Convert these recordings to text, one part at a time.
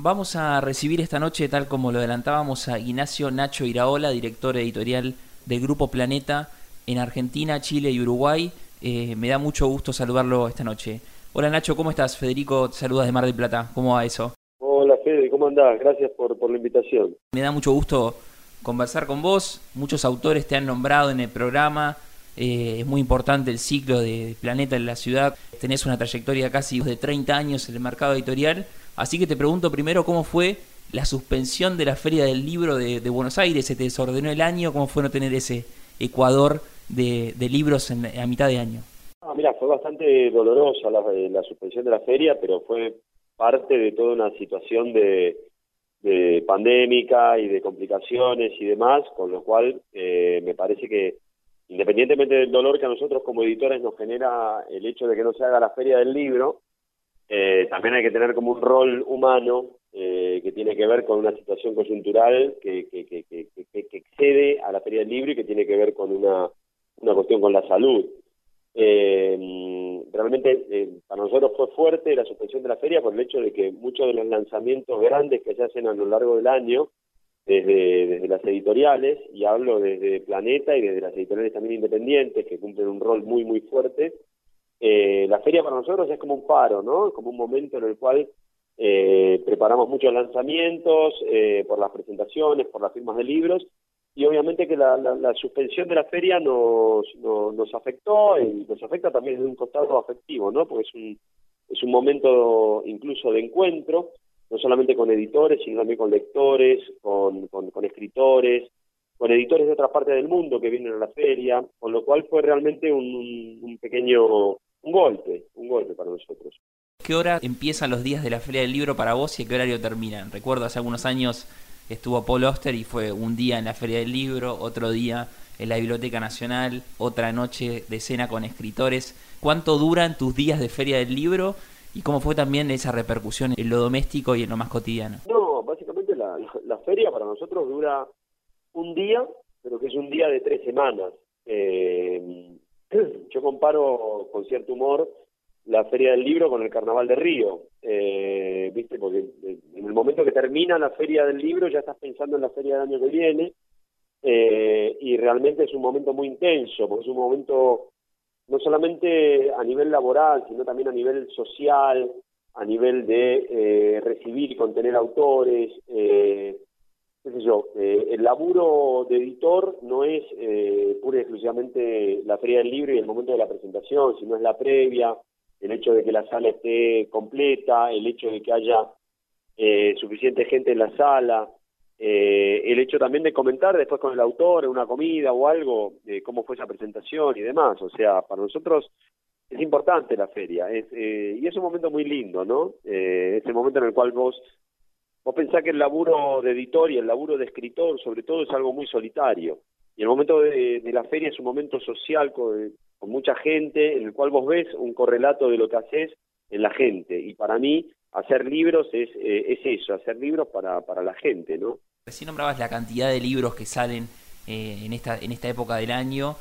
Vamos a recibir esta noche, tal como lo adelantábamos, a Ignacio Nacho Iraola, director editorial del Grupo Planeta en Argentina, Chile y Uruguay. Eh, me da mucho gusto saludarlo esta noche. Hola Nacho, ¿cómo estás? Federico, te saludas de Mar del Plata. ¿Cómo va eso? Hola Fede, ¿cómo andás? Gracias por, por la invitación. Me da mucho gusto conversar con vos. Muchos autores te han nombrado en el programa. Eh, es muy importante el ciclo de Planeta en la ciudad. Tenés una trayectoria casi de 30 años en el mercado editorial. Así que te pregunto primero cómo fue la suspensión de la Feria del Libro de, Buenos Aires. ¿Se te desordenó el año? ¿Cómo fue no tener ese Ecuador de, libros en, a mitad de año? Ah, mira, fue bastante dolorosa la, la suspensión de la feria, pero fue parte de toda una situación de, de pandémica y de complicaciones y demás, con lo cual eh, me parece que independientemente del dolor que a nosotros como editores nos genera el hecho de que no se haga la feria del libro, eh, también hay que tener como un rol humano eh, que tiene que ver con una situación coyuntural que, que, que, que, excede a la feria del libro y que tiene que ver con una, una cuestión con la salud. Eh, realmente eh, para nosotros fue fuerte la suspensión de la feria por el hecho de que muchos de los lanzamientos grandes que se hacen a lo largo del año, desde, desde las editoriales, y hablo desde Planeta y desde las editoriales también independientes, que cumplen un rol muy, muy fuerte, eh, la feria para nosotros es como un paro, ¿no? Como un momento en el cual eh, preparamos muchos lanzamientos eh, por las presentaciones, por las firmas de libros, y obviamente que la, la, suspensión de la feria nos, nos, afectó y nos afecta también desde un costado afectivo, ¿no? Porque es un, es un momento incluso de encuentro, no solamente con editores, sino también con lectores, con, con, escritores, con editores de otras partes del mundo que vienen a la feria, con lo cual fue realmente un pequeño un golpe, un golpe para nosotros. ¿Qué hora empiezan los días de la Feria del Libro para vos y a qué horario terminan? Recuerdo hace algunos años estuvo Paul Oster y fue un día en la Feria del Libro, otro día en la Biblioteca Nacional, otra noche de cena con escritores. ¿Cuánto duran tus días de Feria del Libro y cómo fue también esa repercusión en lo doméstico y en lo más cotidiano? No, básicamente la, la feria para nosotros dura un día, pero que es un día de tres semanas. Eh, yo comparo con cierto humor la Feria del Libro con el Carnaval de Río, eh, ¿viste? Porque en el momento que termina la Feria del Libro ya estás pensando en la Feria del año que viene eh, y realmente es un momento muy intenso, porque es un momento no solamente a nivel laboral, sino también a nivel social, a nivel de eh, recibir y contener autores, eh, qué sé yo, eh, el laburo de editor no es eh, pura y exclusivamente la feria del libro y el momento de la presentación, sino es la previa, el hecho de que la sala esté completa, el hecho de que haya eh, suficiente gente en la sala, eh, el hecho también de comentar después con el autor en una comida o algo de cómo fue esa presentación y demás. O sea, para nosotros es importante la feria es, eh, y es un momento muy lindo, ¿no? Eh, es el momento en el cual vos, vos pensás que el laburo de editor y el laburo de escritor sobre todo es algo muy solitario. Y el momento de, la feria es un momento social con, mucha gente, en el cual vos ves un correlato de lo que haces en la gente. Y para mí, hacer libros es, eh, es eso, hacer libros para, para la gente, ¿no? Recién nombrabas la cantidad de libros que salen eh, en, esta, en esta época del año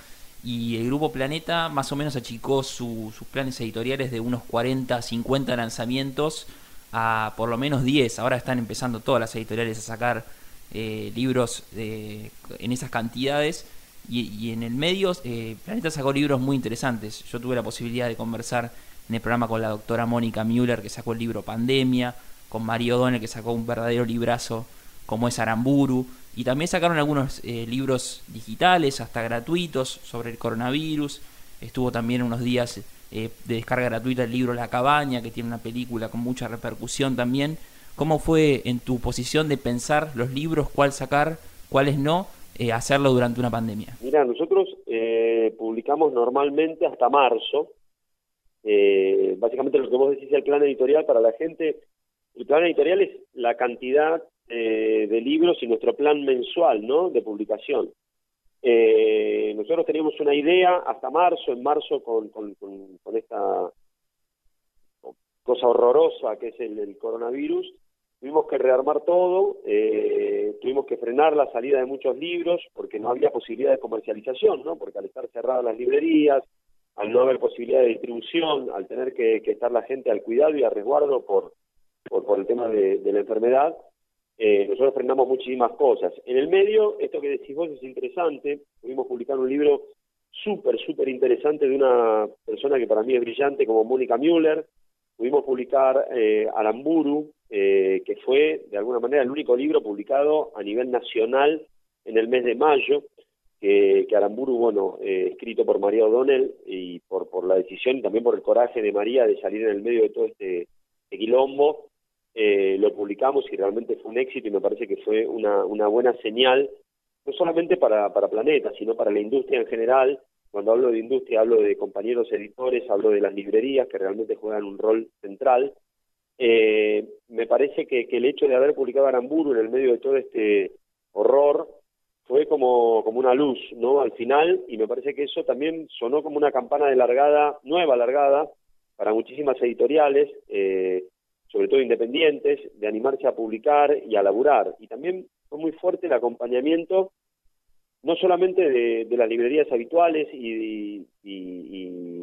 y el Grupo Planeta más o menos achicó sus planes editoriales de unos 40, 50 lanzamientos a por lo menos 10. Ahora están empezando todas las editoriales a sacar eh, libros en esas cantidades y, en el medio, eh, Planeta sacó libros muy interesantes. Yo tuve la posibilidad de conversar en el programa con la doctora Mónica Müller, que sacó el libro Pandemia, con Mario O'Donnell, que sacó un verdadero librazo como es Aramburu, y también sacaron algunos eh, libros digitales, hasta gratuitos, sobre el coronavirus. Estuvo también unos días eh, de descarga gratuita el libro La Cabaña, que tiene una película con mucha repercusión también. ¿Cómo fue en tu posición de pensar los libros, cuál sacar, cuáles no? Eh, hacerlo durante una pandemia? Mira, nosotros eh, publicamos normalmente hasta marzo. Eh, básicamente lo que vos decís el plan editorial para la gente, el plan editorial es la cantidad de libros y nuestro plan mensual, ¿no? De publicación. Nosotros teníamos una idea hasta marzo, en marzo con, con, esta cosa horrorosa que es el coronavirus, tuvimos que rearmar todo, eh, tuvimos que frenar la salida de muchos libros porque no había posibilidad de comercialización, ¿no? Porque al estar cerradas las librerías, al no haber posibilidad de distribución, al tener que, estar la gente al cuidado y a resguardo por, por el tema de, la enfermedad, eh, nosotros frenamos muchísimas cosas. En el medio, esto que decís vos es interesante, pudimos publicar un libro súper, súper interesante de una persona que para mí es brillante como Mónica Müller, pudimos publicar eh, Aramburu, eh, que fue de alguna manera el único libro publicado a nivel nacional en el mes de mayo, que, Aramburu, bueno, eh, escrito por María O'Donnell y por, por la decisión y también por el coraje de María de salir en el medio de todo este, este quilombo, eh, lo publicamos y realmente fue un éxito y me parece que fue una, una buena señal, no solamente para, para Planeta, sino para la industria en general. Cuando hablo de industria hablo de compañeros editores, hablo de las librerías que realmente juegan un rol central. Eh, me parece que, el hecho de haber publicado Aramburu en el medio de todo este horror fue como, como una luz, ¿no? Al final, y me parece que eso también sonó como una campana de largada, nueva largada, para muchísimas editoriales, eh, sobre todo independientes, de animarse a publicar y a laburar. Y también fue muy fuerte el acompañamiento, no solamente de, las librerías habituales y, y,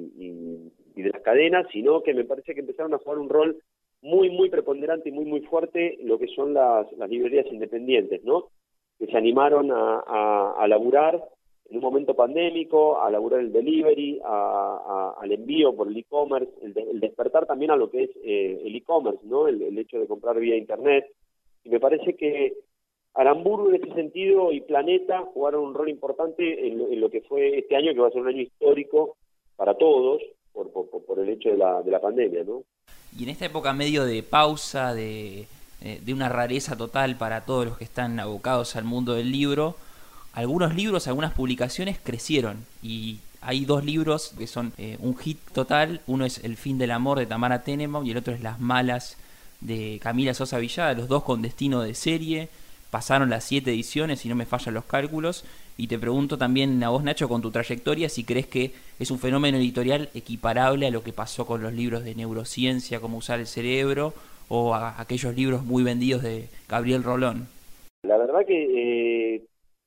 de las cadenas, sino que me parece que empezaron a jugar un rol muy, muy preponderante y muy, muy fuerte lo que son las, librerías independientes, ¿no? que se animaron a, a, laburar en un momento pandémico, a laburar el delivery, a, al envío por el e-commerce, el, despertar también a lo que es eh, el e-commerce, ¿no? El, hecho de comprar vía internet. Y me parece que Aramburu en ese sentido y Planeta jugaron un rol importante en lo, que fue este año, que va a ser un año histórico para todos, por, por, por el hecho de la, de la pandemia, ¿no? Y en esta época medio de pausa, de eh, de una rareza total para todos los que están abocados al mundo del libro. Algunos libros, algunas publicaciones crecieron y hay dos libros que son eh, un hit total. Uno es El fin del amor de Tamara Tenenbaum y el otro es Las malas de Camila Sosa Villada, los dos con destino de serie. Pasaron las siete ediciones, si no me fallan los cálculos. Y te pregunto también a vos, Nacho, con tu trayectoria, si crees que es un fenómeno editorial equiparable a lo que pasó con los libros de neurociencia, cómo usar el cerebro, o a aquellos libros muy vendidos de Gabriel Rolón? La verdad que eh,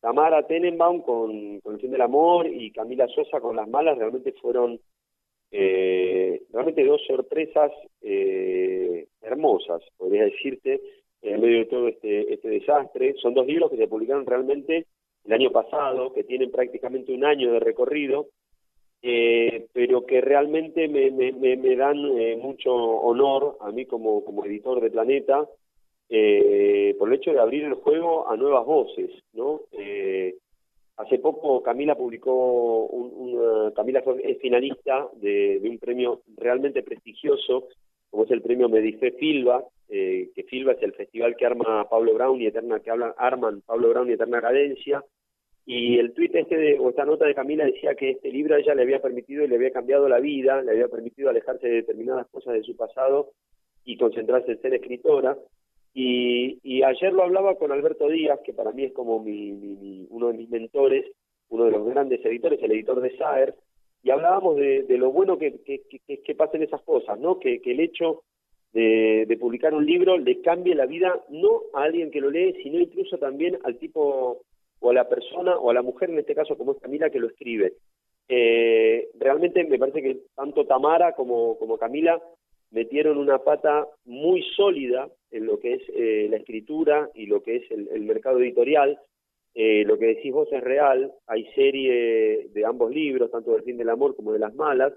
Tamara Tenenbaum con, El fin del amor y Camila Sosa con Las malas realmente fueron eh, realmente dos sorpresas eh, hermosas, podría decirte, en medio de todo este, este desastre. Son dos libros que se publicaron realmente el año pasado, que tienen prácticamente un año de recorrido eh, pero que realmente me, me, me, dan eh, mucho honor a mí como, como editor de Planeta eh, por el hecho de abrir el juego a nuevas voces, ¿no? Eh, hace poco Camila publicó, un, Camila es finalista de, de, un premio realmente prestigioso, como es el premio Medife Filba, eh, que Filba es el festival que arma Pablo Brown y Eterna, que hablan, arman Pablo Brown y Eterna Cadencia, y el tuit este de, o esta nota de Camila decía que este libro a ella le había permitido y le había cambiado la vida, le había permitido alejarse de determinadas cosas de su pasado y concentrarse en ser escritora. Y, y ayer lo hablaba con Alberto Díaz, que para mí es como mi, uno de mis mentores, uno de los grandes editores, el editor de Saer, y hablábamos de, de lo bueno que, que, que, pasen esas cosas, ¿no? Que, que el hecho de, de, publicar un libro le cambie la vida no a alguien que lo lee, sino incluso también al tipo o a la persona o a la mujer, en este caso como es Camila, que lo escribe. Eh, realmente me parece que tanto Tamara como, como Camila metieron una pata muy sólida en lo que es eh, la escritura y lo que es el, mercado editorial. Eh, lo que decís vos es real, hay serie de ambos libros, tanto del fin del amor como de las malas,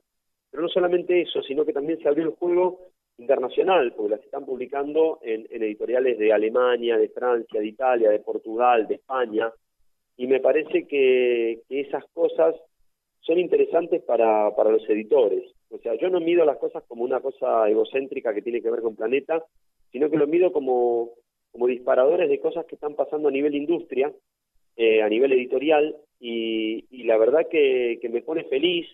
pero no solamente eso, sino que también se abrió el juego internacional, porque las están publicando en editoriales de Alemania, de Francia, de Italia, de Portugal, de España, y me parece que, esas cosas son interesantes para, para los editores. O sea, yo no mido las cosas como una cosa egocéntrica que tiene que ver con Planeta, sino que lo mido como, como disparadores de cosas que están pasando a nivel industria, eh, a nivel editorial, y, la verdad que, que me pone feliz.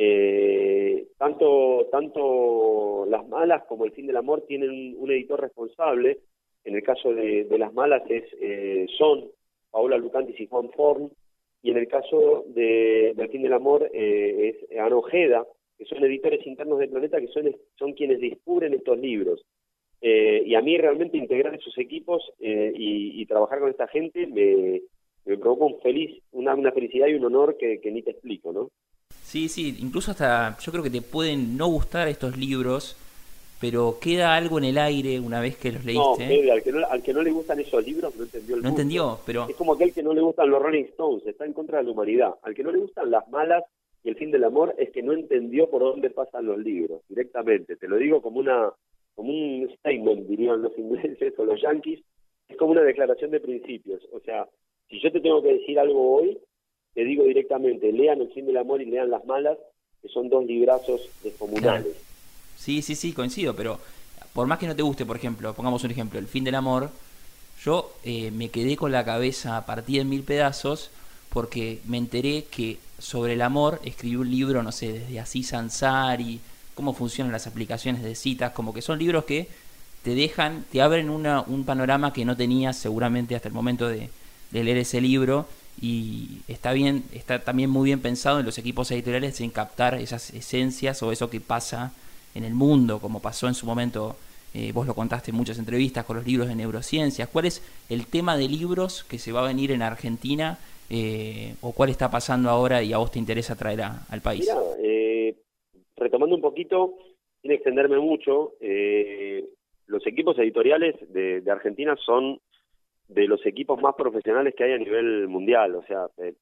Eh, tanto, tanto Las Malas como El Fin del Amor tienen un, editor responsable. En el caso de, Las Malas es eh, Son, Paola Lucantis y Juan Forn, y en el caso de Del fin del amor eh, es Ana Ojeda, que son editores internos de Planeta, que son, son quienes descubren estos libros. Eh, y a mí realmente integrar esos equipos eh, y, trabajar con esta gente me, me provoca un feliz, una, una felicidad y un honor que, que ni te explico, ¿no? Sí, sí, incluso hasta yo creo que te pueden no gustar estos libros, pero queda algo en el aire una vez que los leíste. No, Fede, al que no, al que no le gustan esos libros no entendió el No entendió, pero... Es como aquel que no le gustan los Rolling Stones, está en contra de la humanidad. Al que no le gustan las malas y el fin del amor es que no entendió por dónde pasan los libros, directamente. Te lo digo como una como un statement, dirían los ingleses o los yankees, es como una declaración de principios. O sea, si yo te tengo que decir algo hoy, te digo directamente, lean El fin del amor y lean Las malas, que son dos librazos descomunales. Sí, sí, sí, coincido, pero por más que no te guste, por ejemplo, pongamos un ejemplo, El fin del amor, yo eh, me quedé con la cabeza partida en mil pedazos porque me enteré que sobre el amor escribí un libro, no sé, desde Asís Ansari, cómo funcionan las aplicaciones de citas, como que son libros que te dejan, te abren una, un panorama que no tenías seguramente hasta el momento de, de leer ese libro y está bien, está también muy bien pensado en los equipos editoriales en captar esas esencias o eso que pasa en el mundo, como pasó en su momento, eh, vos lo contaste en muchas entrevistas con los libros de neurociencias. ¿Cuál es el tema de libros que se va a venir en Argentina eh, o cuál está pasando ahora y a vos te interesa traer al país? Eh, retomando un poquito, sin extenderme mucho, los equipos editoriales de Argentina son de los equipos más profesionales que hay a nivel mundial. O sea, eh,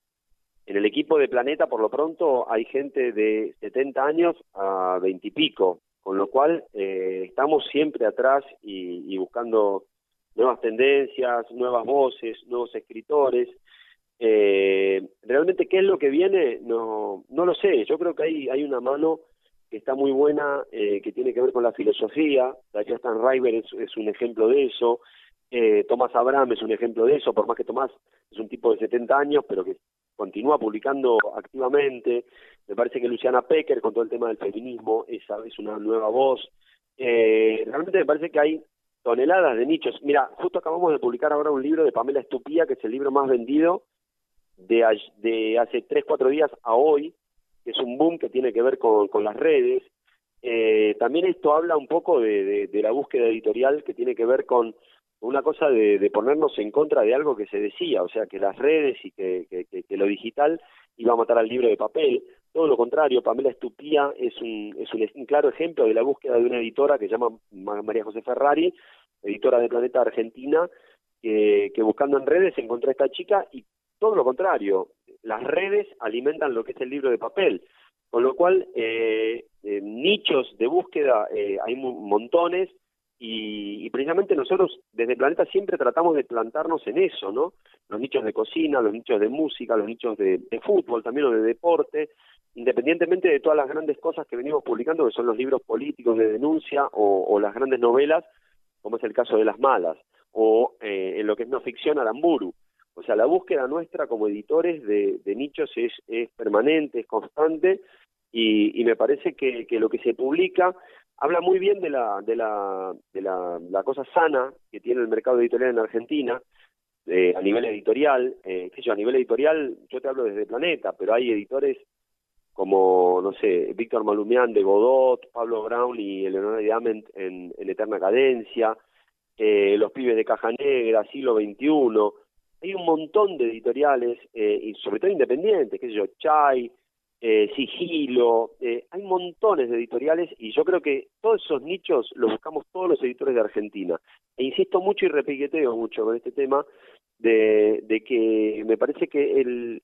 en el equipo de Planeta, por lo pronto, hay gente de 70 años a 20 y pico, con lo cual eh, estamos siempre atrás y, buscando nuevas tendencias, nuevas voces, nuevos escritores. Eh, realmente, ¿qué es lo que viene? No, no lo sé. Yo creo que hay, hay una mano que está muy buena, que tiene que ver con la filosofía. Stan River es un ejemplo de eso. Eh, Tomás Abraham es un ejemplo de eso, por más que Tomás es un tipo de 70 años, pero que continúa publicando activamente. Me parece que Luciana Pecker, con todo el tema del feminismo, esa es una nueva voz. Eh, realmente me parece que hay toneladas de nichos. Mira, justo acabamos de publicar ahora un libro de Pamela Estupía, que es el libro más vendido de, de hace 3, 4 días a hoy, es un boom que tiene que ver con, con las redes. Eh, también esto habla un poco de, de la búsqueda editorial que tiene que ver con una cosa de, ponernos en contra de algo que se decía, o sea, que las redes y que, que, lo digital iba a matar al libro de papel. Todo lo contrario, Pamela Estupía es un, es un, claro ejemplo de la búsqueda de una editora que se llama María José Ferrari, editora de Planeta Argentina, que, que buscando en redes encontró a esta chica y todo lo contrario, las redes alimentan lo que es el libro de papel. Con lo cual, eh, eh nichos de búsqueda eh, hay montones, y, precisamente nosotros desde Planeta siempre tratamos de plantarnos en eso, ¿no? Los nichos de cocina, los nichos de música, los nichos de, fútbol también o de deporte, independientemente de todas las grandes cosas que venimos publicando, que son los libros políticos de denuncia o, las grandes novelas, como es el caso de Las Malas, o eh, en lo que es no ficción, Aramburu. O sea, la búsqueda nuestra como editores de, nichos es, es permanente, es constante, y, me parece que, lo que se publica habla muy bien de la, de la, de la, cosa sana que tiene el mercado editorial en Argentina, eh, a nivel editorial, eh, a nivel editorial, yo te hablo desde Planeta, pero hay editores como, no sé, Víctor Malumián de Godot, Pablo Brown y Eleonora Diamant en, en Eterna Cadencia, eh, Los Pibes de Caja Negra, Siglo XXI, hay un montón de editoriales, eh, y sobre todo independientes, qué sé yo, Chai, eh, Sigilo, eh, hay montones de editoriales y yo creo que todos esos nichos los buscamos todos los editores de Argentina. E insisto mucho y repiqueteo mucho con este tema de, de que me parece que el,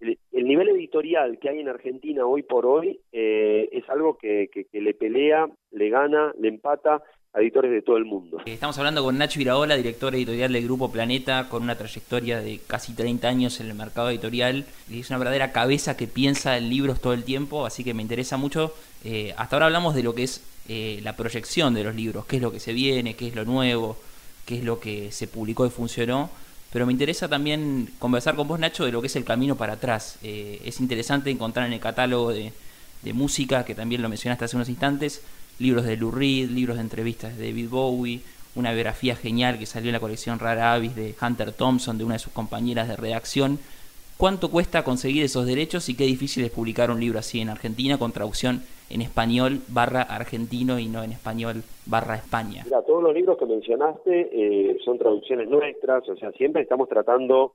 el, nivel editorial que hay en Argentina hoy por hoy eh, es algo que, le pelea, le gana, le empata editores de todo el mundo. Estamos hablando con Nacho Iraola, director editorial del Grupo Planeta, con una trayectoria de casi 30 años en el mercado editorial. Es una verdadera cabeza que piensa en libros todo el tiempo, así que me interesa mucho. Eh, hasta ahora hablamos de lo que es eh, la proyección de los libros, qué es lo que se viene, qué es lo nuevo, qué es lo que se publicó y funcionó. Pero me interesa también conversar con vos, Nacho, de lo que es el camino para atrás. Eh, es interesante encontrar en el catálogo de, de música, que también lo mencionaste hace unos instantes, libros de Lou Reed, libros de entrevistas de David Bowie, una biografía genial que salió en la colección Rara Avis de Hunter Thompson, de una de sus compañeras de redacción. ¿Cuánto cuesta conseguir esos derechos y qué difícil es publicar un libro así en Argentina con traducción en español barra argentino y no en español barra España? Mira, todos los libros que mencionaste eh, son traducciones nuestras, o sea, siempre estamos tratando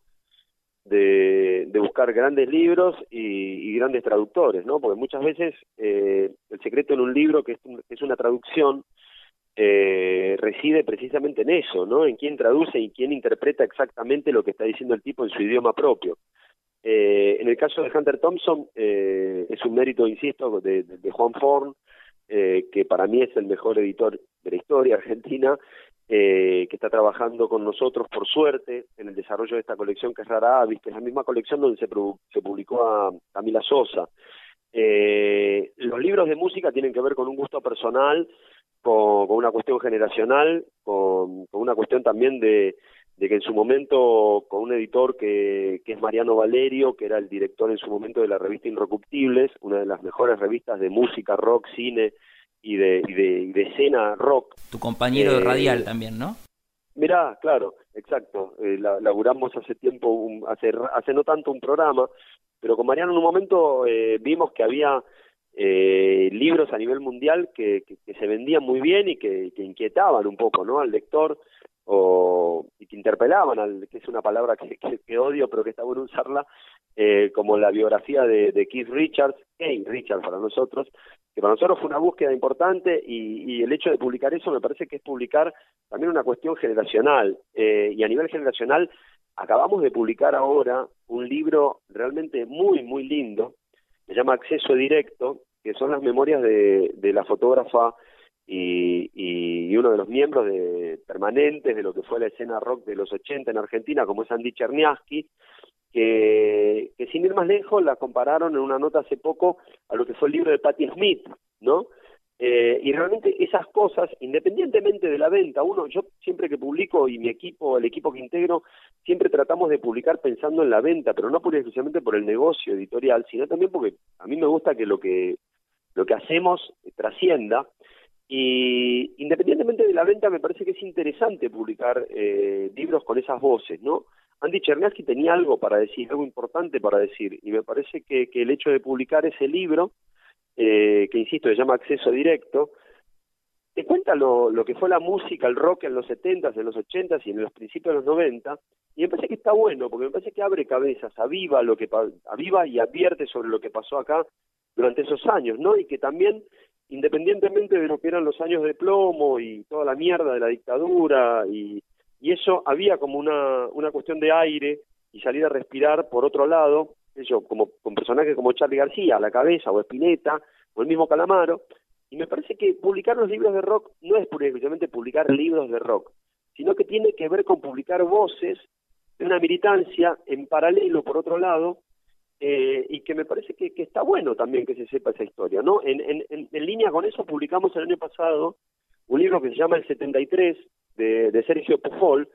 de, buscar grandes libros y, grandes traductores, ¿no? Porque muchas veces eh, el secreto en un libro, que es, una traducción, eh, reside precisamente en eso, ¿no? En quién traduce y quién interpreta exactamente lo que está diciendo el tipo en su idioma propio. Eh, en el caso de Hunter Thompson, eh, es un mérito, insisto, de, de, Juan Forn, eh, que para mí es el mejor editor de la historia argentina, eh, que está trabajando con nosotros, por suerte, en el desarrollo de esta colección que es Rara Avis, que es la misma colección donde se, se publicó a Camila Sosa. Eh, los libros de música tienen que ver con un gusto personal, con, una cuestión generacional, con, una cuestión también de, que en su momento, con un editor que, que es Mariano Valerio, que era el director en su momento de la revista Inrecuptibles, una de las mejores revistas de música, rock, cine, y de, y de, escena rock. Tu compañero de eh, radial también, ¿no? Mirá, claro, exacto. Eh, laburamos hace tiempo, hace, hace no tanto un programa, pero con Mariano en un momento eh, vimos que había eh, libros a nivel mundial que, que, se vendían muy bien y que, que, inquietaban un poco ¿no? al lector o, y que interpelaban, al, que es una palabra que, que, odio pero que está bueno usarla, eh, como la biografía de, de Keith Richards, Keith Richards para nosotros, que para nosotros fue una búsqueda importante y, el hecho de publicar eso me parece que es publicar también una cuestión generacional. Eh, y a nivel generacional acabamos de publicar ahora un libro realmente muy, muy lindo, se llama Acceso Directo, que son las memorias de, de la fotógrafa y, y, uno de los miembros de, permanentes de lo que fue la escena rock de los 80 en Argentina, como es Andy Cherniaski, que, sin ir más lejos la compararon en una nota hace poco a lo que fue el libro de Patti Smith, ¿no? Eh, y realmente esas cosas, independientemente de la venta, uno, yo siempre que publico y mi equipo, el equipo que integro, siempre tratamos de publicar pensando en la venta, pero no pura exclusivamente por el negocio editorial, sino también porque a mí me gusta que lo que lo que hacemos trascienda y independientemente de la venta me parece que es interesante publicar eh, libros con esas voces, ¿no? Andy Cherniaski tenía algo para decir, algo importante para decir, y me parece que, el hecho de publicar ese libro, eh, que insisto, se llama Acceso Directo, te cuenta lo, lo que fue la música, el rock en los 70s, en los 80s y en los principios de los 90, y me parece que está bueno, porque me parece que abre cabezas, aviva, lo que, aviva y advierte sobre lo que pasó acá durante esos años, ¿no? Y que también, independientemente de lo que eran los años de plomo y toda la mierda de la dictadura y y eso había como una, una cuestión de aire y salir a respirar por otro lado, eso, como con personajes como Charlie García a la cabeza, o Espineta, o el mismo Calamaro, y me parece que publicar los libros de rock no es pura publicar libros de rock, sino que tiene que ver con publicar voces de una militancia en paralelo, por otro lado, eh, y que me parece que, que, está bueno también que se sepa esa historia, ¿no? En, línea con eso publicamos el año pasado un libro que se llama El 73, de, Sergio Pujol,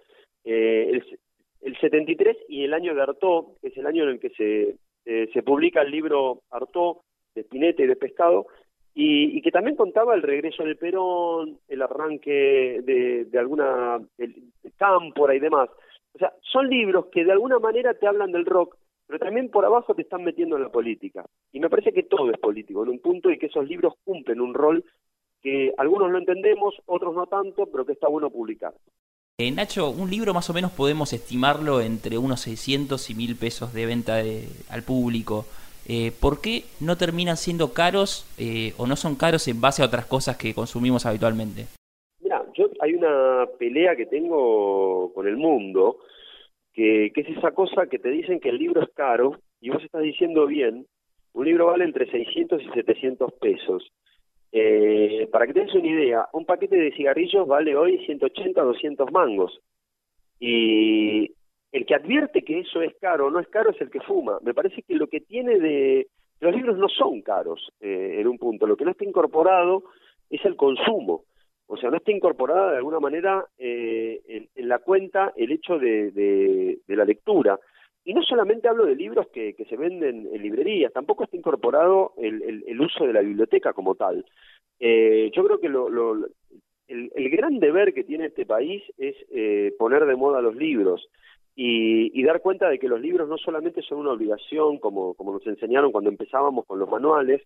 eh, el, el, 73 y el año de Artaud, que es el año en el que se, eh, se publica el libro Artaud, de Spinetta y de Pescado, y, que también contaba el regreso del Perón, el arranque de, de alguna el, cámpora y demás. O sea, son libros que de alguna manera te hablan del rock, pero también por abajo te están metiendo en la política. Y me parece que todo es político en un punto y que esos libros cumplen un rol que algunos lo entendemos, otros no tanto, pero que está bueno publicar. Eh, Nacho, un libro más o menos podemos estimarlo entre unos 600 y 1000 pesos de venta al público. Eh, ¿Por qué no terminan siendo caros eh, o no son caros en base a otras cosas que consumimos habitualmente? Mira, yo hay una pelea que tengo con el mundo, que, que es esa cosa que te dicen que el libro es caro y vos estás diciendo bien, un libro vale entre 600 y 700 pesos. Eh, para que tengas una idea, un paquete de cigarrillos vale hoy 180 o 200 mangos. Y el que advierte que eso es caro o no es caro es el que fuma. Me parece que lo que tiene de... Los libros no son caros eh, en un punto. Lo que no está incorporado es el consumo. O sea, no está incorporada de alguna manera eh, en, la cuenta el hecho de, de la lectura. Y no solamente hablo de libros que, que se venden en librerías, tampoco está incorporado el, el, uso de la biblioteca como tal. Eh, yo creo que lo, el, el, gran deber que tiene este país es eh, poner de moda los libros y, y, dar cuenta de que los libros no solamente son una obligación, como, como nos enseñaron cuando empezábamos con los manuales,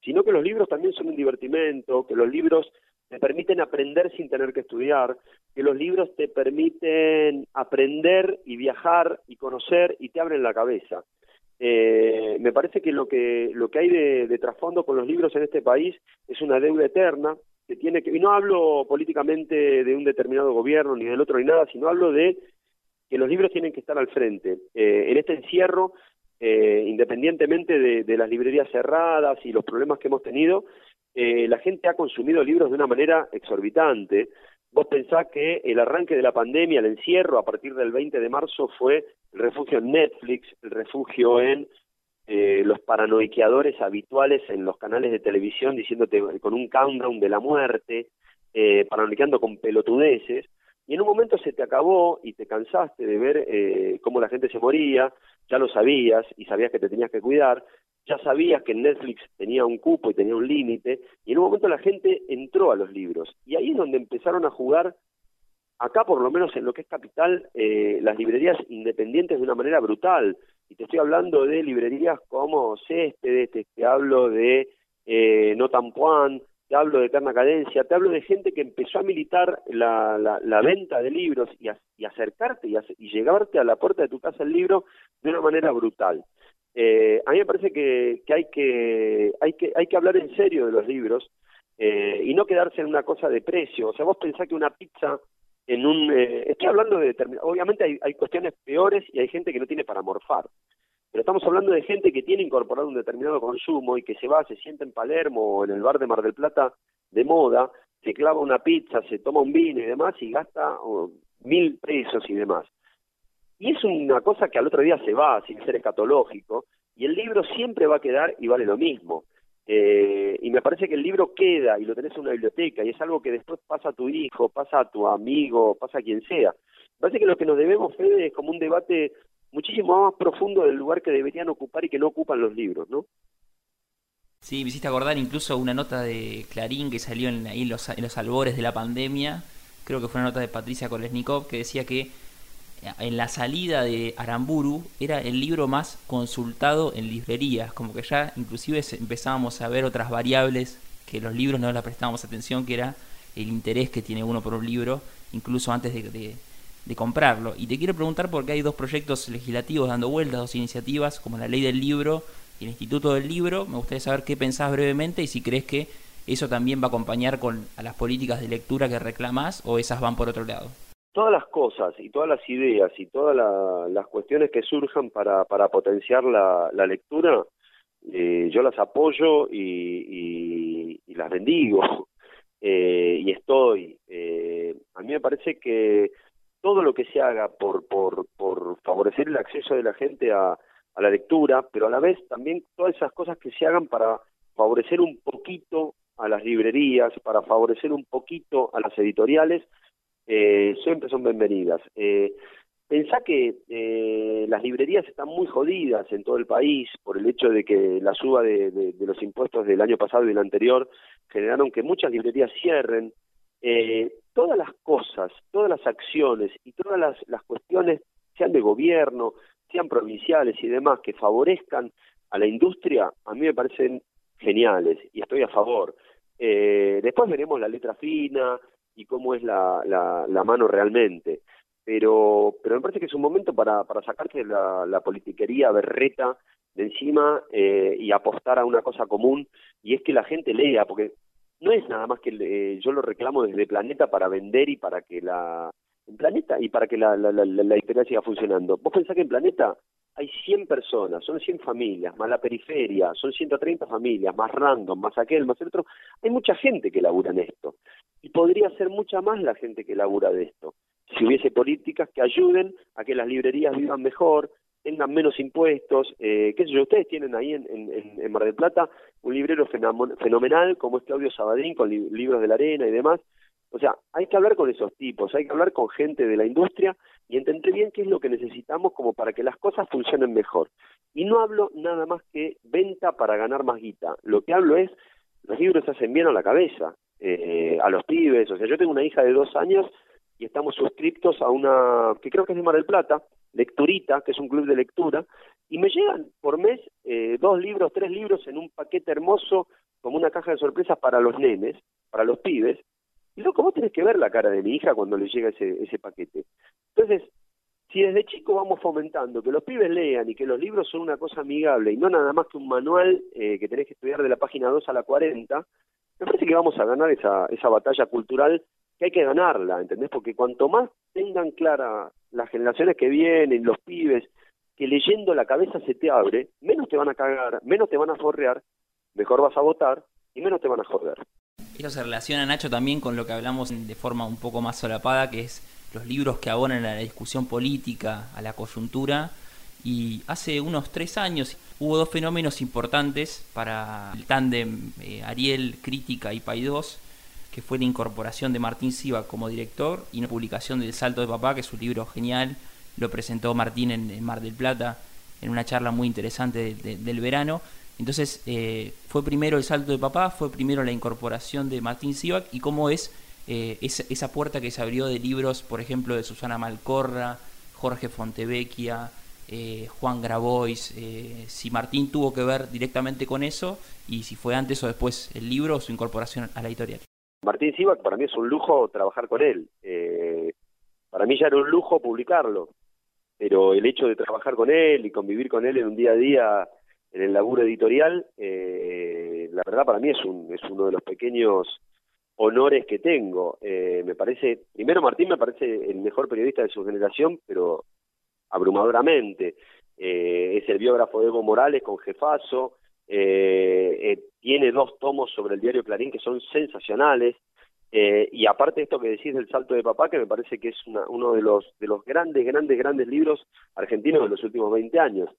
sino que los libros también son un divertimento, que los libros te permiten aprender sin tener que estudiar, que los libros te permiten aprender y viajar y conocer y te abren la cabeza. Eh, me parece que lo que lo que hay de, trasfondo con los libros en este país es una deuda eterna que tiene que, y no hablo políticamente de un determinado gobierno ni del otro ni nada, sino hablo de que los libros tienen que estar al frente. Eh, en este encierro, eh, independientemente de, las librerías cerradas y los problemas que hemos tenido, eh, la gente ha consumido libros de una manera exorbitante. Vos pensás que el arranque de la pandemia, el encierro a partir del 20 de marzo fue el refugio en Netflix, el refugio en eh, los paranoiqueadores habituales en los canales de televisión diciéndote con un countdown de la muerte, eh, paranoiqueando con pelotudeces, y en un momento se te acabó y te cansaste de ver eh, cómo la gente se moría, ya lo sabías y sabías que te tenías que cuidar, ya sabías que Netflix tenía un cupo y tenía un límite, y en un momento la gente entró a los libros, y ahí es donde empezaron a jugar acá por lo menos en lo que es capital, eh, las librerías independientes de una manera brutal. Y te estoy hablando de librerías como Céspedes, te, hablo de eh, No te hablo de Eterna Cadencia, te hablo de gente que empezó a militar la, la, venta de libros y, y acercarte y, y, llegarte a la puerta de tu casa el libro de una manera brutal. Eh, a mí me parece que, que, hay que hay que hay que hablar en serio de los libros eh, y no quedarse en una cosa de precio. O sea, vos pensás que una pizza en un... Eh, estoy hablando de... Obviamente hay, hay cuestiones peores y hay gente que no tiene para morfar. Pero estamos hablando de gente que tiene incorporado un determinado consumo y que se va, se sienta en Palermo o en el bar de Mar del Plata de moda, se clava una pizza, se toma un vino y demás y gasta mil pesos y demás. Y es una cosa que al otro día se va, sin ser escatológico, y el libro siempre va a quedar y vale lo mismo. Eh, y me parece que el libro queda y lo tenés en una biblioteca y es algo que después pasa a tu hijo, pasa a tu amigo, pasa a quien sea. Me parece que lo que nos debemos, Fede, es como un debate muchísimo más profundo del lugar que deberían ocupar y que no ocupan los libros, ¿no? Sí, me hiciste acordar incluso una nota de Clarín que salió en, ahí los, en los albores de la pandemia, creo que fue una nota de Patricia Kolesnikov, que decía que en la salida de Aramburu era el libro más consultado en librerías, como que ya inclusive empezábamos a ver otras variables que los libros no le prestábamos atención, que era el interés que tiene uno por un libro, incluso antes de, comprarlo. Y te quiero preguntar porque hay dos proyectos legislativos dando vueltas, dos iniciativas, como la ley del libro y el Instituto del Libro. Me gustaría saber qué pensás brevemente y si crees que eso también va a acompañar con a las políticas de lectura que reclamás o esas van por otro lado todas las cosas y todas las ideas y todas las cuestiones que surjan para, potenciar la, lectura, eh, yo las apoyo y, las bendigo eh, y estoy. Eh, a mí me parece que todo lo que se haga por, por, favorecer el acceso de la gente a la lectura, pero a la vez también todas esas cosas que se hagan para favorecer un poquito a las librerías, para favorecer un poquito a las editoriales, eh, siempre son bienvenidas. Eh, pensá que eh, las librerías están muy jodidas en todo el país por el hecho de que la suba de, los impuestos del año pasado y del anterior generaron que muchas librerías cierren. Eh, todas las cosas, todas las acciones y todas las, las cuestiones, sean de gobierno, sean provinciales y demás, que favorezcan a la industria, a mí me parecen geniales y estoy a favor. Eh, después veremos la letra fina, y cómo es la, la, mano realmente. Pero, pero me parece que es un momento para, para sacarte la, la politiquería berreta de encima eh, y apostar a una cosa común, y es que la gente lea, porque no es nada más que eh, yo lo reclamo desde Planeta para vender y para que la en Planeta y para que la, la, la, la siga funcionando. Vos pensás que en Planeta hay 100 personas, son 100 familias, más la periferia, son 130 familias, más random, más aquel, más el otro. Hay mucha gente que labura en esto. Y podría ser mucha más la gente que labura de esto. Si hubiese políticas que ayuden a que las librerías vivan mejor, tengan menos impuestos, eh, qué sé yo, ustedes tienen ahí en, Mar del Plata un librero fenomenal como es Claudio Sabadín con libros de la arena y demás, o sea, hay que hablar con esos tipos, hay que hablar con gente de la industria y entender bien qué es lo que necesitamos como para que las cosas funcionen mejor. Y no hablo nada más que venta para ganar más guita. Lo que hablo es, los libros hacen bien a la cabeza, eh, a los pibes. O sea, yo tengo una hija de dos años y estamos suscriptos a una, que creo que es de Mar del Plata, Lecturita, que es un club de lectura, y me llegan por mes eh, dos libros, tres libros en un paquete hermoso, como una caja de sorpresas para los nenes, para los pibes, y luego, ¿cómo tenés que ver la cara de mi hija cuando le llega ese, ese paquete? Entonces, si desde chico vamos fomentando que los pibes lean y que los libros son una cosa amigable y no nada más que un manual eh, que tenés que estudiar de la página 2 a la 40, me parece que vamos a ganar esa, esa batalla cultural que hay que ganarla, ¿entendés? Porque cuanto más tengan clara las generaciones que vienen, los pibes, que leyendo la cabeza se te abre, menos te van a cagar, menos te van a forrear, mejor vas a votar y menos te van a joder. Eso se relaciona, Nacho, también con lo que hablamos de forma un poco más solapada, que es los libros que abonan a la discusión política, a la coyuntura. Y hace unos tres años hubo dos fenómenos importantes para el tándem eh, Ariel, Crítica y Paidós, que fue la incorporación de Martín Siva como director y una publicación del Salto de Papá, que es un libro genial. Lo presentó Martín en, Mar del Plata en una charla muy interesante del verano. Entonces, eh, fue primero el salto de papá, fue primero la incorporación de Martín Sivak y cómo es eh, esa, puerta que se abrió de libros, por ejemplo, de Susana Malcorra, Jorge Fontevecchia, eh, Juan Grabois, si Martín tuvo que ver directamente con eso y si fue antes o después el libro o su incorporación a la editorial. Martín Sivak, para mí es un lujo trabajar con él. para mí ya era un lujo publicarlo, pero el hecho de trabajar con él y convivir con él en un día a día en el laburo editorial, eh, la verdad para mí es, un, es uno de los pequeños honores que tengo. Eh, me parece, primero Martín me parece el mejor periodista de su generación, pero abrumadoramente. Eh, es el biógrafo de Evo Morales con jefazo, tiene dos tomos sobre el diario Clarín que son sensacionales. y aparte esto que decís del salto de papá, que me parece que es uno de los, de los grandes, grandes, grandes libros argentinos de los últimos 20 años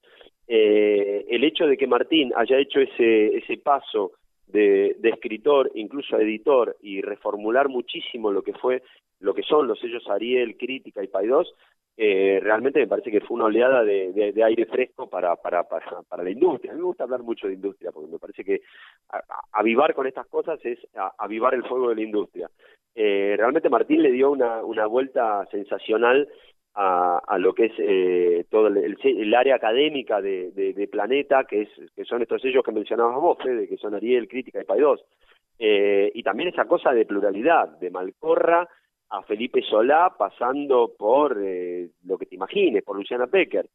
eh, el hecho de que Martín haya hecho ese, ese paso de, escritor, incluso editor, y reformular muchísimo lo que fue, lo que son los sellos Ariel, Crítica y Paidós, eh, realmente me parece que fue una oleada de, aire fresco para, para, para, para, la industria. A mí me gusta hablar mucho de industria, porque me parece que avivar con estas cosas es avivar el fuego de la industria. Eh, realmente Martín le dio una, una vuelta sensacional a, lo que es eh, todo el, área académica de, Planeta, que es que son estos sellos que mencionabas vos, Fede, que son Ariel, Crítica y Paidós. Eh, y también esa cosa de pluralidad, de Malcorra a Felipe Solá, pasando por eh, lo que te imagines, por Luciana Pecker.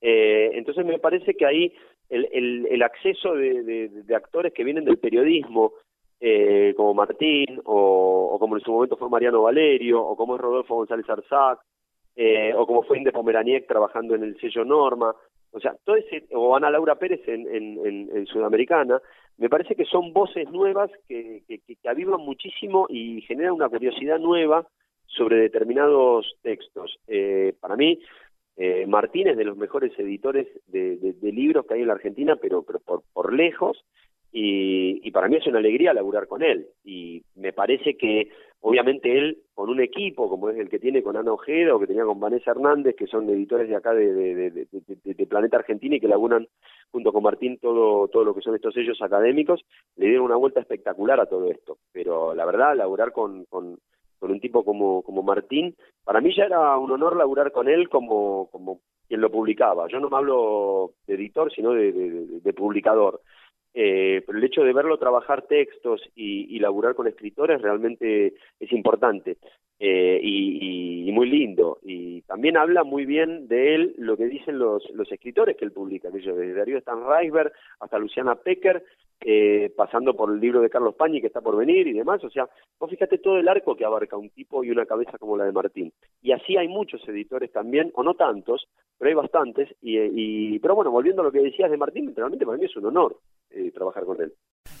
Eh, entonces me parece que ahí el, el, acceso de, actores que vienen del periodismo, eh, como Martín, o, o, como en su momento fue Mariano Valerio, o como es Rodolfo González Arzac, eh, o como fue Inde Pomeraniec trabajando en el sello Norma, o sea, todo ese, o Ana Laura Pérez en, en, en, Sudamericana, me parece que son voces nuevas que, que, que, avivan muchísimo y generan una curiosidad nueva sobre determinados textos. Eh, para mí, eh, Martín es de los mejores editores de, de, libros que hay en la Argentina, pero, pero por, por lejos, y, y, para mí es una alegría laburar con él. Y me parece que Obviamente él, con un equipo como es el que tiene con Ana Ojeda o que tenía con Vanessa Hernández, que son editores de acá de, de, Planeta Argentina y que laburan junto con Martín todo, todo lo que son estos sellos académicos, le dieron una vuelta espectacular a todo esto. Pero la verdad, laburar con, con, con un tipo como, como Martín, para mí ya era un honor laburar con él como, como quien lo publicaba. Yo no me hablo de editor, sino de, de publicador. Eh, pero el hecho de verlo trabajar textos y, y laburar con escritores realmente es importante eh, y, muy lindo. Y también habla muy bien de él lo que dicen los, los escritores que él publica, que desde Darío Stanreisberg hasta Luciana Pecker, eh, pasando por el libro de Carlos Pañi que está por venir y demás. O sea, vos fíjate todo el arco que abarca un tipo y una cabeza como la de Martín. Y así hay muchos editores también, o no tantos, pero hay bastantes. Y, y pero bueno, volviendo a lo que decías de Martín, realmente para mí es un honor eh, trabajar con él.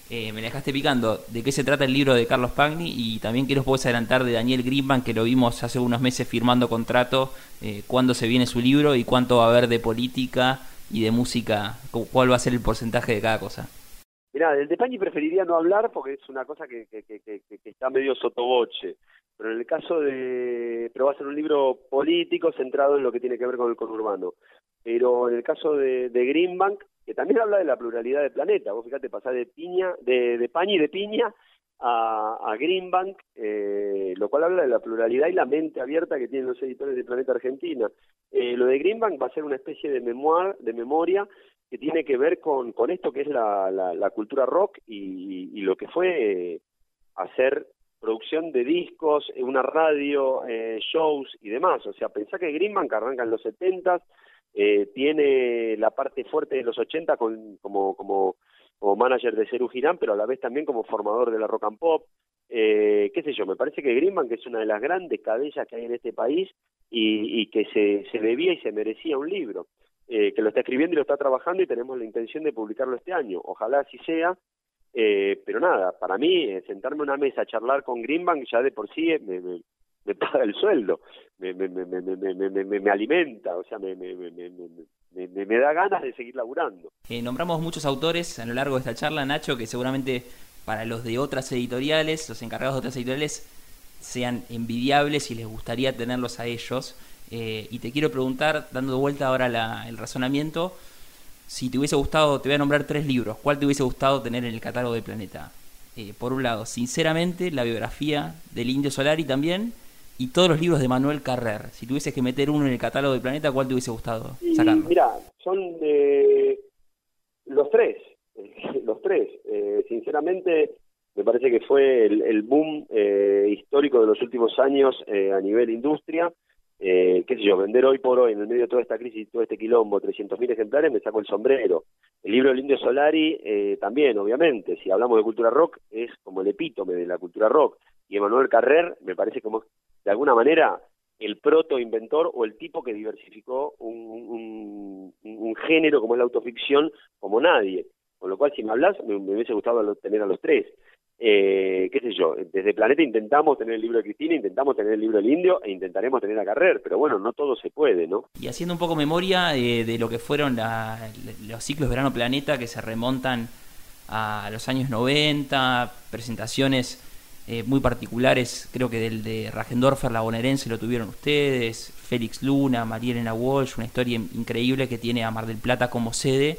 Eh, me dejaste picando. ¿De qué se trata el libro de Carlos Pagni? Y también, ¿qué nos puedes adelantar de Daniel Greenbank, que lo vimos hace unos meses firmando contrato? Eh, ¿Cuándo se viene su libro y cuánto va a haber de política y de música? ¿Cuál va a ser el porcentaje de cada cosa? Mirá, del de Pagni preferiría no hablar porque es una cosa que, que, que, que, está medio sotoboche. Pero en el caso de. Pero va a ser un libro político centrado en lo que tiene que ver con el conurbano. Pero en el caso de, de Greenbank, que también habla de la pluralidad del planeta. Vos fíjate, pasar de piña, de, de paña y de piña a, a Greenbank, eh, lo cual habla de la pluralidad y la mente abierta que tienen los editores de Planeta Argentina. Eh, lo de Greenbank va a ser una especie de memoir, de memoria que tiene que ver con, con esto que es la, la, cultura rock y, y, lo que fue eh, hacer producción de discos, una radio, eh, shows y demás. O sea, pensá que Greenbank arranca en los 70 eh, tiene la parte fuerte de los 80 con, como, como manager de Ceru Girán, pero a la vez también como formador de la rock and pop. Eh, qué sé yo, me parece que Greenbank es una de las grandes cabezas que hay en este país y, que se, se debía y se merecía un libro. Eh, que lo está escribiendo y lo está trabajando y tenemos la intención de publicarlo este año. Ojalá así sea, eh, pero nada, para mí eh, sentarme a una mesa a charlar con Greenbank ya de por sí me, me, me paga el sueldo, me, me, me, me, me alimenta, o sea, me, me, me, me, da ganas de seguir laburando. nombramos muchos autores a lo largo de esta charla, Nacho, que seguramente para los de otras editoriales, los encargados de otras editoriales, sean envidiables y les gustaría tenerlos a ellos. Eh, y te quiero preguntar, dando vuelta ahora el razonamiento, si te hubiese gustado, te voy a nombrar tres libros, ¿cuál te hubiese gustado tener en el catálogo de Planeta? Eh, por un lado, sinceramente, la biografía del Indio Solari también, y todos los libros de Manuel Carrer. Si tuvieses que meter uno en el catálogo de Planeta, ¿cuál te hubiese gustado sacar? Mira, son de los tres, los tres. Eh, sinceramente, me parece que fue el, boom histórico de los últimos años a nivel industria eh, qué sé yo, vender hoy por hoy, en el medio de toda esta crisis, todo este quilombo, 300.000 ejemplares, me saco el sombrero. El libro del Indio Solari eh, también, obviamente, si hablamos de cultura rock, es como el epítome de la cultura rock. Y Emanuel Carrer me parece como, de alguna manera, el proto-inventor o el tipo que diversificó un, género como es la autoficción como nadie. Con lo cual, si me hablas, me hubiese gustado tener a los tres eh, qué sé yo, desde Planeta intentamos tener el libro de Cristina, intentamos tener el libro del Indio e intentaremos tener a Carrer, pero bueno, no todo se puede, ¿no? Y haciendo un poco memoria eh, de lo que fueron los ciclos Verano Planeta que se remontan a los años 90, presentaciones eh, muy particulares, creo que del de Rajendorfer, la bonaerense, lo tuvieron ustedes, Félix Luna, María Elena Walsh, una historia increíble que tiene a Mar del Plata como sede,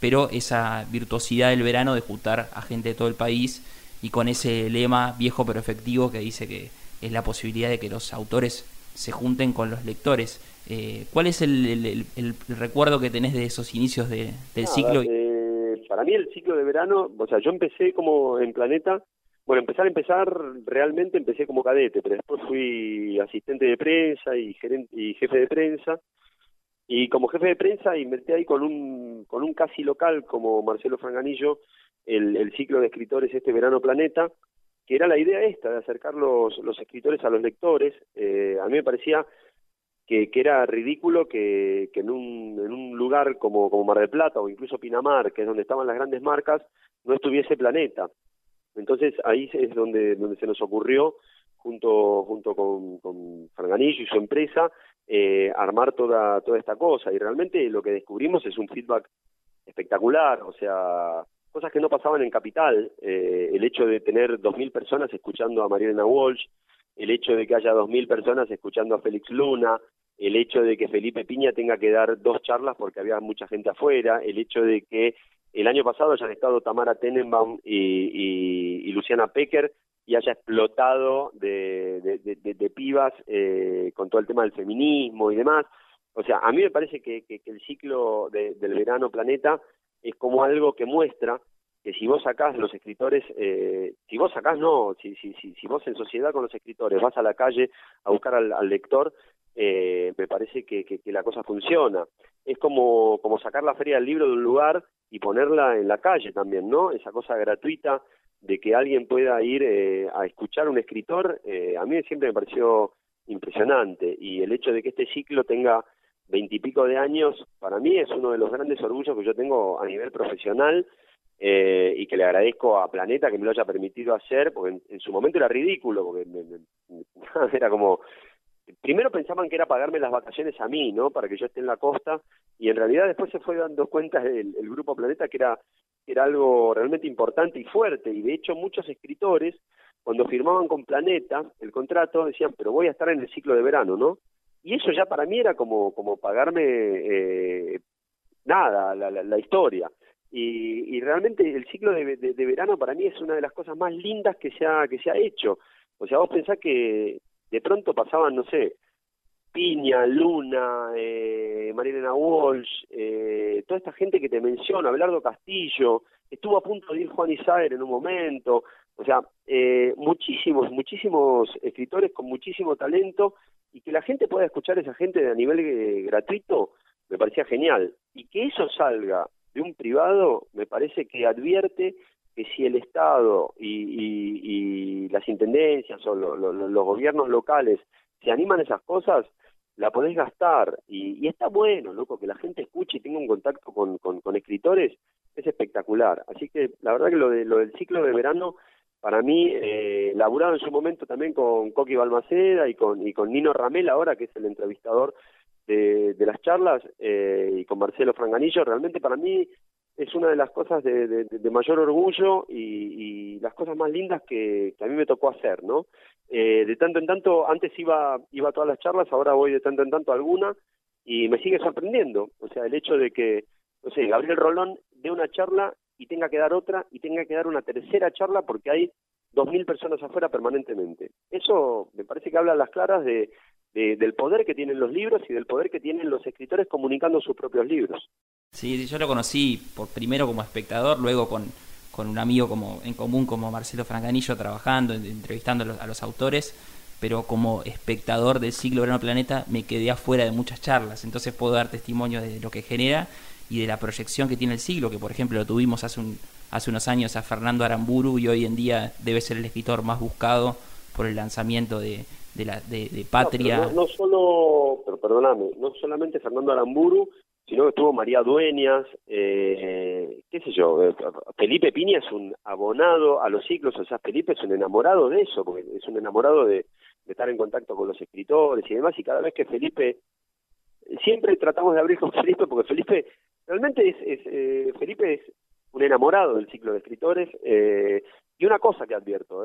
pero esa virtuosidad del verano de juntar a gente de todo el país y con ese lema viejo pero efectivo que dice que es la posibilidad de que los autores se junten con los lectores. Eh, ¿Cuál es el, recuerdo que tenés de esos inicios de, del ciclo? Eh, para mí el ciclo de verano, o sea, yo empecé como en Planeta, bueno, empezar a empezar, realmente empecé como cadete, pero después fui asistente de prensa y, jefe de prensa, y como jefe de prensa inventé ahí con un, con un casi local como Marcelo Franganillo, el, ciclo de escritores este verano Planeta, que era la idea esta, de acercar los, los escritores a los lectores. Eh, a mí me parecía que, que era ridículo que, que en, un, en un lugar como, como Mar del Plata o incluso Pinamar, que es donde estaban las grandes marcas, no estuviese Planeta. Entonces ahí es donde, donde se nos ocurrió, junto, junto con, con Franganillo y su empresa, eh, armar toda, toda esta cosa. Y realmente lo que descubrimos es un feedback espectacular, o sea, cosas que no pasaban en Capital, eh, el hecho de tener 2.000 personas escuchando a Mariana Walsh, el hecho de que haya 2.000 personas escuchando a Félix Luna, el hecho de que Felipe Piña tenga que dar dos charlas porque había mucha gente afuera, el hecho de que el año pasado hayan estado Tamara Tenenbaum y, Luciana Pecker y haya explotado de, pibas eh, con todo el tema del feminismo y demás. O sea, a mí me parece que, que el ciclo del verano planeta es como algo que muestra que si vos sacás los escritores, eh, si vos sacás no, si, si, si, si, vos en sociedad con los escritores vas a la calle a buscar al, lector, eh, me parece que, que, la cosa funciona. Es como, como sacar la feria del libro de un lugar y ponerla en la calle también, ¿no? Esa cosa gratuita de que alguien pueda ir eh, a escuchar a un escritor, eh, a mí siempre me pareció impresionante y el hecho de que este ciclo tenga veintipico de años, para mí es uno de los grandes orgullos que yo tengo a nivel profesional eh, y que le agradezco a Planeta que me lo haya permitido hacer, porque en, su momento era ridículo, porque era como... Primero pensaban que era pagarme las vacaciones a mí, ¿no? Para que yo esté en la costa, y en realidad después se fue dando cuenta el, Grupo Planeta que era, era algo realmente importante y fuerte, y de hecho muchos escritores, cuando firmaban con Planeta el contrato, decían, pero voy a estar en el ciclo de verano, ¿no? y eso ya para mí era como, como pagarme eh, nada, la, la, historia. Y, y, realmente el ciclo de, de, verano para mí es una de las cosas más lindas que se ha, que se ha hecho. O sea, vos pensás que de pronto pasaban, no sé, Piña, Luna, eh, Marilena Walsh, eh, toda esta gente que te menciono, Abelardo Castillo, estuvo a punto de ir Juan Isaer en un momento, o sea, eh, muchísimos, muchísimos escritores con muchísimo talento y que la gente pueda escuchar a esa gente a nivel eh, gratuito, me parecía genial. Y que eso salga de un privado, me parece que advierte que si el Estado y, las intendencias o los gobiernos locales se animan a esas cosas, la podés gastar. Y, está bueno, loco, que la gente escuche y tenga un contacto con, con, escritores, es espectacular. Así que la verdad que lo, de, lo del ciclo de verano, para mí, eh, laburado en su momento también con Coqui Balmaceda y con, y con Nino Ramel ahora, que es el entrevistador de, de las charlas, eh, y con Marcelo Franganillo, realmente para mí es una de las cosas de, mayor orgullo y, las cosas más lindas que, a mí me tocó hacer, ¿no? Eh, de tanto en tanto, antes iba, iba a todas las charlas, ahora voy de tanto en tanto a alguna y me sigue sorprendiendo. O sea, el hecho de que, no sé, Gabriel Rolón dé una charla y tenga que dar otra y tenga que dar una tercera charla porque hay dos mil personas afuera permanentemente. Eso me parece que habla a las claras de, del poder que tienen los libros y del poder que tienen los escritores comunicando sus propios libros. Sí, yo lo conocí por primero como espectador, luego con, un amigo como en común como Marcelo Francanillo trabajando, entrevistando a los, autores, pero como espectador del ciclo Verano Planeta me quedé afuera de muchas charlas, entonces puedo dar testimonio de lo que genera y de la proyección que tiene el siglo, que por ejemplo lo tuvimos hace, un, hace unos años a Fernando Aramburu y hoy en día debe ser el escritor más buscado por el lanzamiento de, de, la, de, Patria. No, no, solo, pero perdóname, no solamente Fernando Aramburu, sino que estuvo María Dueñas, eh, qué sé yo, eh, Felipe Piña es un abonado a los ciclos, o sea, Felipe es un enamorado de eso, porque es un enamorado de, estar en contacto con los escritores y demás, y cada vez que Felipe, siempre tratamos de abrir con Felipe, porque Felipe, realmente es, eh, Felipe es un enamorado del ciclo de escritores, y una cosa que advierto,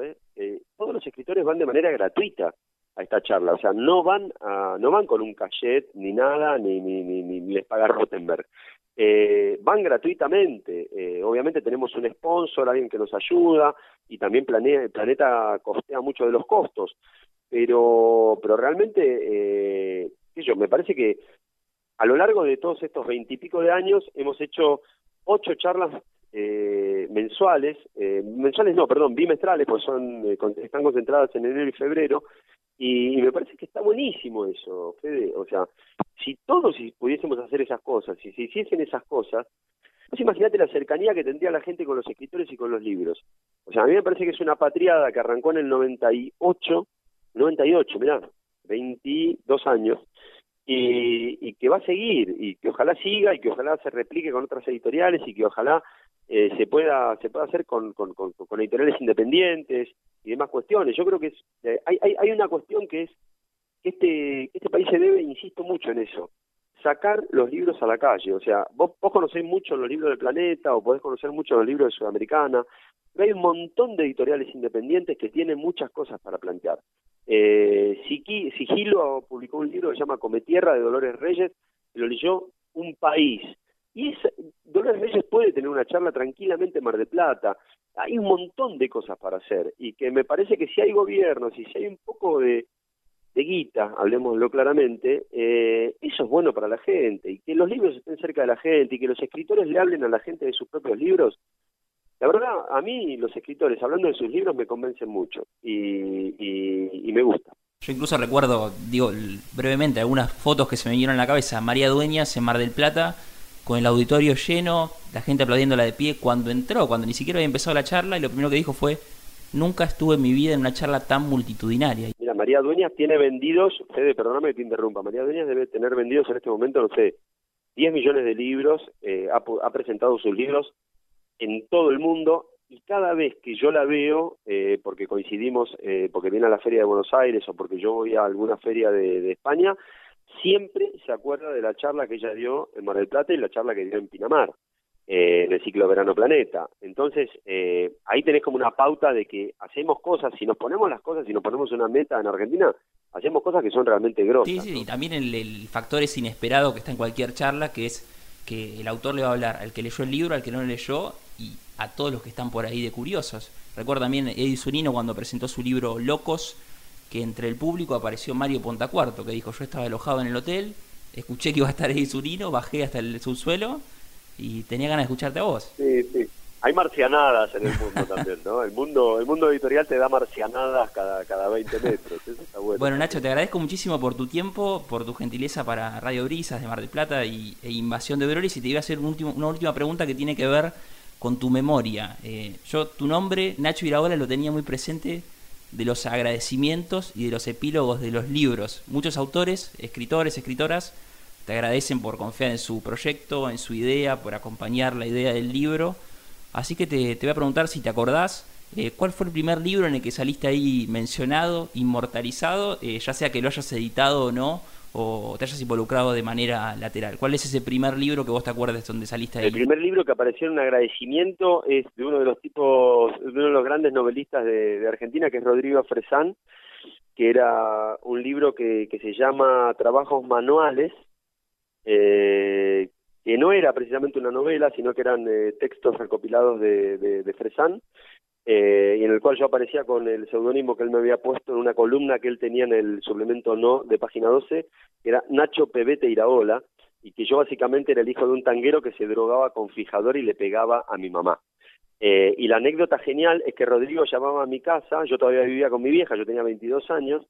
todos los escritores van de manera gratuita, a esta charla, o sea, no van a, no van con un cachet ni nada, ni, ni, ni, les paga Rottenberg. Eh, van gratuitamente, eh, obviamente tenemos un sponsor, alguien que nos ayuda, y también planea, Planeta costea mucho de los costos, pero, pero realmente, eh, yo, me parece que a lo largo de todos estos veintipico de años hemos hecho ocho charlas eh, mensuales, eh, mensuales no, perdón, bimestrales, pues son, están concentradas en enero y febrero, y, me parece que está buenísimo eso, Fede. O sea, si todos pudiésemos hacer esas cosas, si se hiciesen esas cosas, pues imagínate la cercanía que tendría la gente con los escritores y con los libros. O sea, a mí me parece que es una patriada que arrancó en el 98, 98, mirá, 22 años, y, y que va a seguir, y que ojalá siga, y que ojalá se replique con otras editoriales, y que ojalá eh, se pueda se pueda hacer con, con, editoriales independientes y demás cuestiones. Yo creo que eh, hay, hay, una cuestión que es que este, este país se debe, insisto mucho en eso, sacar los libros a la calle. O sea, vos, vos conocés mucho los libros del planeta o podés conocer mucho los libros de Sudamericana, pero hay un montón de editoriales independientes que tienen muchas cosas para plantear. Eh, Sigilo publicó un libro que se llama Cometierra de Dolores Reyes, lo leyó un país. Y es, Dolores Reyes puede tener una charla tranquilamente en Mar de Plata. Hay un montón de cosas para hacer y que me parece que si hay gobiernos y si hay un poco de, guita, hablemoslo claramente, eh, eso es bueno para la gente y que los libros estén cerca de la gente y que los escritores le hablen a la gente de sus propios libros. La verdad, a mí los escritores hablando de sus libros me convencen mucho y, y me gusta. Yo incluso recuerdo, digo brevemente, algunas fotos que se me vinieron a la cabeza. María Dueñas en Mar del Plata con el auditorio lleno, la gente aplaudiéndola de pie cuando entró, cuando ni siquiera había empezado la charla y lo primero que dijo fue, nunca estuve en mi vida en una charla tan multitudinaria. Mira, María Dueñas tiene vendidos, Fede, perdóname que te interrumpa, María Dueñas debe tener vendidos en este momento, no sé, 10 millones de libros, eh, ha, presentado sus libros en todo el mundo y cada vez que yo la veo, eh, porque coincidimos, eh, porque viene a la Feria de Buenos Aires o porque yo voy a alguna feria de España, siempre se acuerda de la charla que ella dio en Mar del Plata y la charla que dio en Pinamar, eh, en el ciclo Verano Planeta. Entonces, eh, ahí tenés como una pauta de que hacemos cosas, si nos ponemos las cosas, si nos ponemos una meta en Argentina, hacemos cosas que son realmente grosas. Sí, sí, y también el, factor es inesperado que está en cualquier charla, que es que el autor le va a hablar al que leyó el libro, al que no lo leyó y a todos los que están por ahí de curiosos. Recuerdo también Eddie Zunino cuando presentó su libro Locos, que entre el público apareció Mario Pontacuarto, que dijo, yo estaba alojado en el hotel, escuché que iba a estar ahí Zurino, bajé hasta el subsuelo y tenía ganas de escucharte a vos. Sí, sí. hay marcianadas en el mundo también, ¿no? El mundo, el mundo editorial te da marcianadas cada, cada 20 metros. Eso está bueno. bueno, Nacho, te agradezco muchísimo por tu tiempo, por tu gentileza para Radio Brisas de Mar del Plata y, e Invasión de Brolis. Y te iba a hacer un último, una última pregunta que tiene que ver con tu memoria. Eh, yo, tu nombre, Nacho Iraola, lo tenía muy presente de los agradecimientos y de los epílogos de los libros. Muchos autores, escritores, escritoras, te agradecen por confiar en su proyecto, en su idea, por acompañar la idea del libro Así que te, voy a preguntar si te acordás, eh, ¿cuál fue el primer libro en el que saliste ahí mencionado, inmortalizado, eh, ya sea que lo hayas editado o no, o te hayas involucrado de manera lateral? ¿Cuál es ese primer libro que vos te acuerdas donde saliste ahí? El primer libro que apareció en un agradecimiento es de uno de los tipos, de uno de los grandes novelistas de, Argentina, que es Rodrigo Fresán, que era un libro que, que se llama Trabajos Manuales, eh, que no era precisamente una novela, sino que eran eh, textos recopilados de, de, Fresán, eh, y en el cual yo aparecía con el seudónimo que él me había puesto en una columna que él tenía en el suplemento No de página 12, que era Nacho Pebete Iraola, y que yo básicamente era el hijo de un tanguero que se drogaba con fijador y le pegaba a mi mamá. Eh, y la anécdota genial es que Rodrigo llamaba a mi casa, yo todavía vivía con mi vieja, yo tenía 22 años,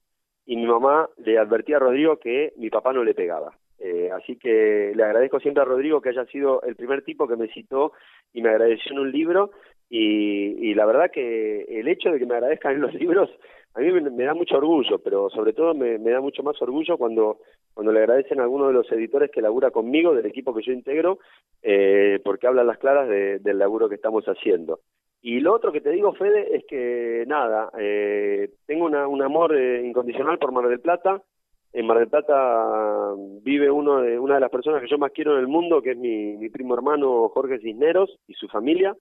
y mi mamá le advertía a Rodrigo que mi papá no le pegaba. Eh, así que le agradezco siempre a Rodrigo que haya sido el primer tipo que me citó y me agradeció en un libro y, la verdad que el hecho de que me agradezcan en los libros a mí me, da mucho orgullo, pero sobre todo me, da mucho más orgullo cuando, cuando le agradecen a alguno de los editores que labura conmigo, del equipo que yo integro, eh, porque hablan las claras del laburo que estamos haciendo. Y lo otro que te digo, Fede, es que nada, eh, tengo un amor incondicional por Mar del Plata, en Mar del Plata vive uno de, una de las personas que yo más quiero en el mundo, que es mi, primo hermano Jorge Cisneros y su familia.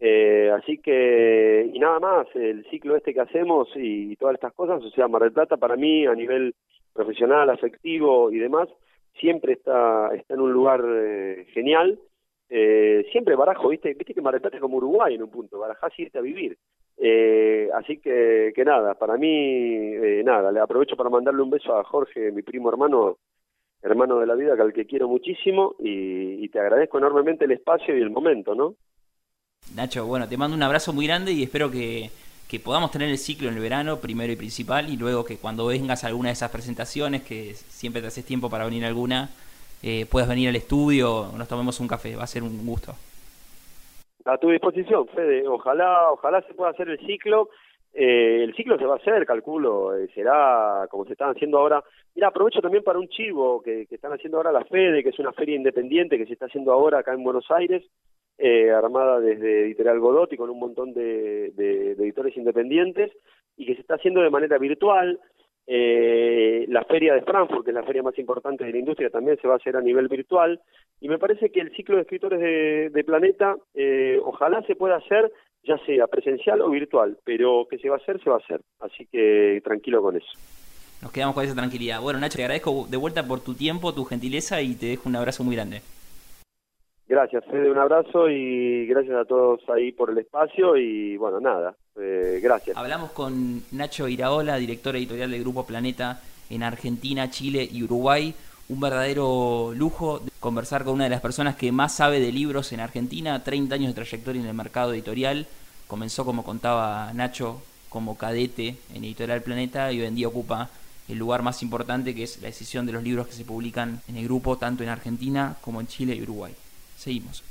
Eh, así que, y nada más, el ciclo este que hacemos y, todas estas cosas, o sea, Mar del Plata para mí a nivel profesional, afectivo y demás, siempre está, está en un lugar eh, genial. Eh, siempre barajo, ¿viste? Viste que Mar del Plata es como Uruguay en un punto, barajás irte a vivir. Eh, así que, que nada, para mí, eh, nada, le aprovecho para mandarle un beso a Jorge, mi primo hermano, hermano de la vida, al que quiero muchísimo, y, te agradezco enormemente el espacio y el momento, ¿no? Nacho, bueno, te mando un abrazo muy grande y espero que, podamos tener el ciclo en el verano, primero y principal, y luego que cuando vengas a alguna de esas presentaciones, que siempre te haces tiempo para venir a alguna, eh, puedas venir al estudio, nos tomemos un café, va a ser un gusto a tu disposición, Fede. Ojalá, ojalá se pueda hacer el ciclo. Eh, el ciclo se va a hacer, calculo, eh, será como se están haciendo ahora. Mira, aprovecho también para un chivo que, están haciendo ahora la Fede, que es una feria independiente que se está haciendo ahora acá en Buenos Aires, eh, armada desde Editorial Godotti con un montón de, de editores independientes y que se está haciendo de manera virtual. Eh, la feria de Frankfurt, que es la feria más importante de la industria, también se va a hacer a nivel virtual. Y me parece que el ciclo de escritores de, Planeta, eh, ojalá se pueda hacer, ya sea presencial o virtual, pero que se va a hacer, se va a hacer. Así que tranquilo con eso. Nos quedamos con esa tranquilidad. Bueno, Nacho, te agradezco de vuelta por tu tiempo, tu gentileza y te dejo un abrazo muy grande. Gracias, Fede, un abrazo y gracias a todos ahí por el espacio y bueno, nada, eh, gracias. Hablamos con Nacho Iraola, director editorial del Grupo Planeta en Argentina, Chile y Uruguay. Un verdadero lujo conversar con una de las personas que más sabe de libros en Argentina, 30 años de trayectoria en el mercado editorial. Comenzó, como contaba Nacho, como cadete en Editorial Planeta y hoy en día ocupa el lugar más importante que es la decisión de los libros que se publican en el grupo tanto en Argentina como en Chile y Uruguay. Seguimos.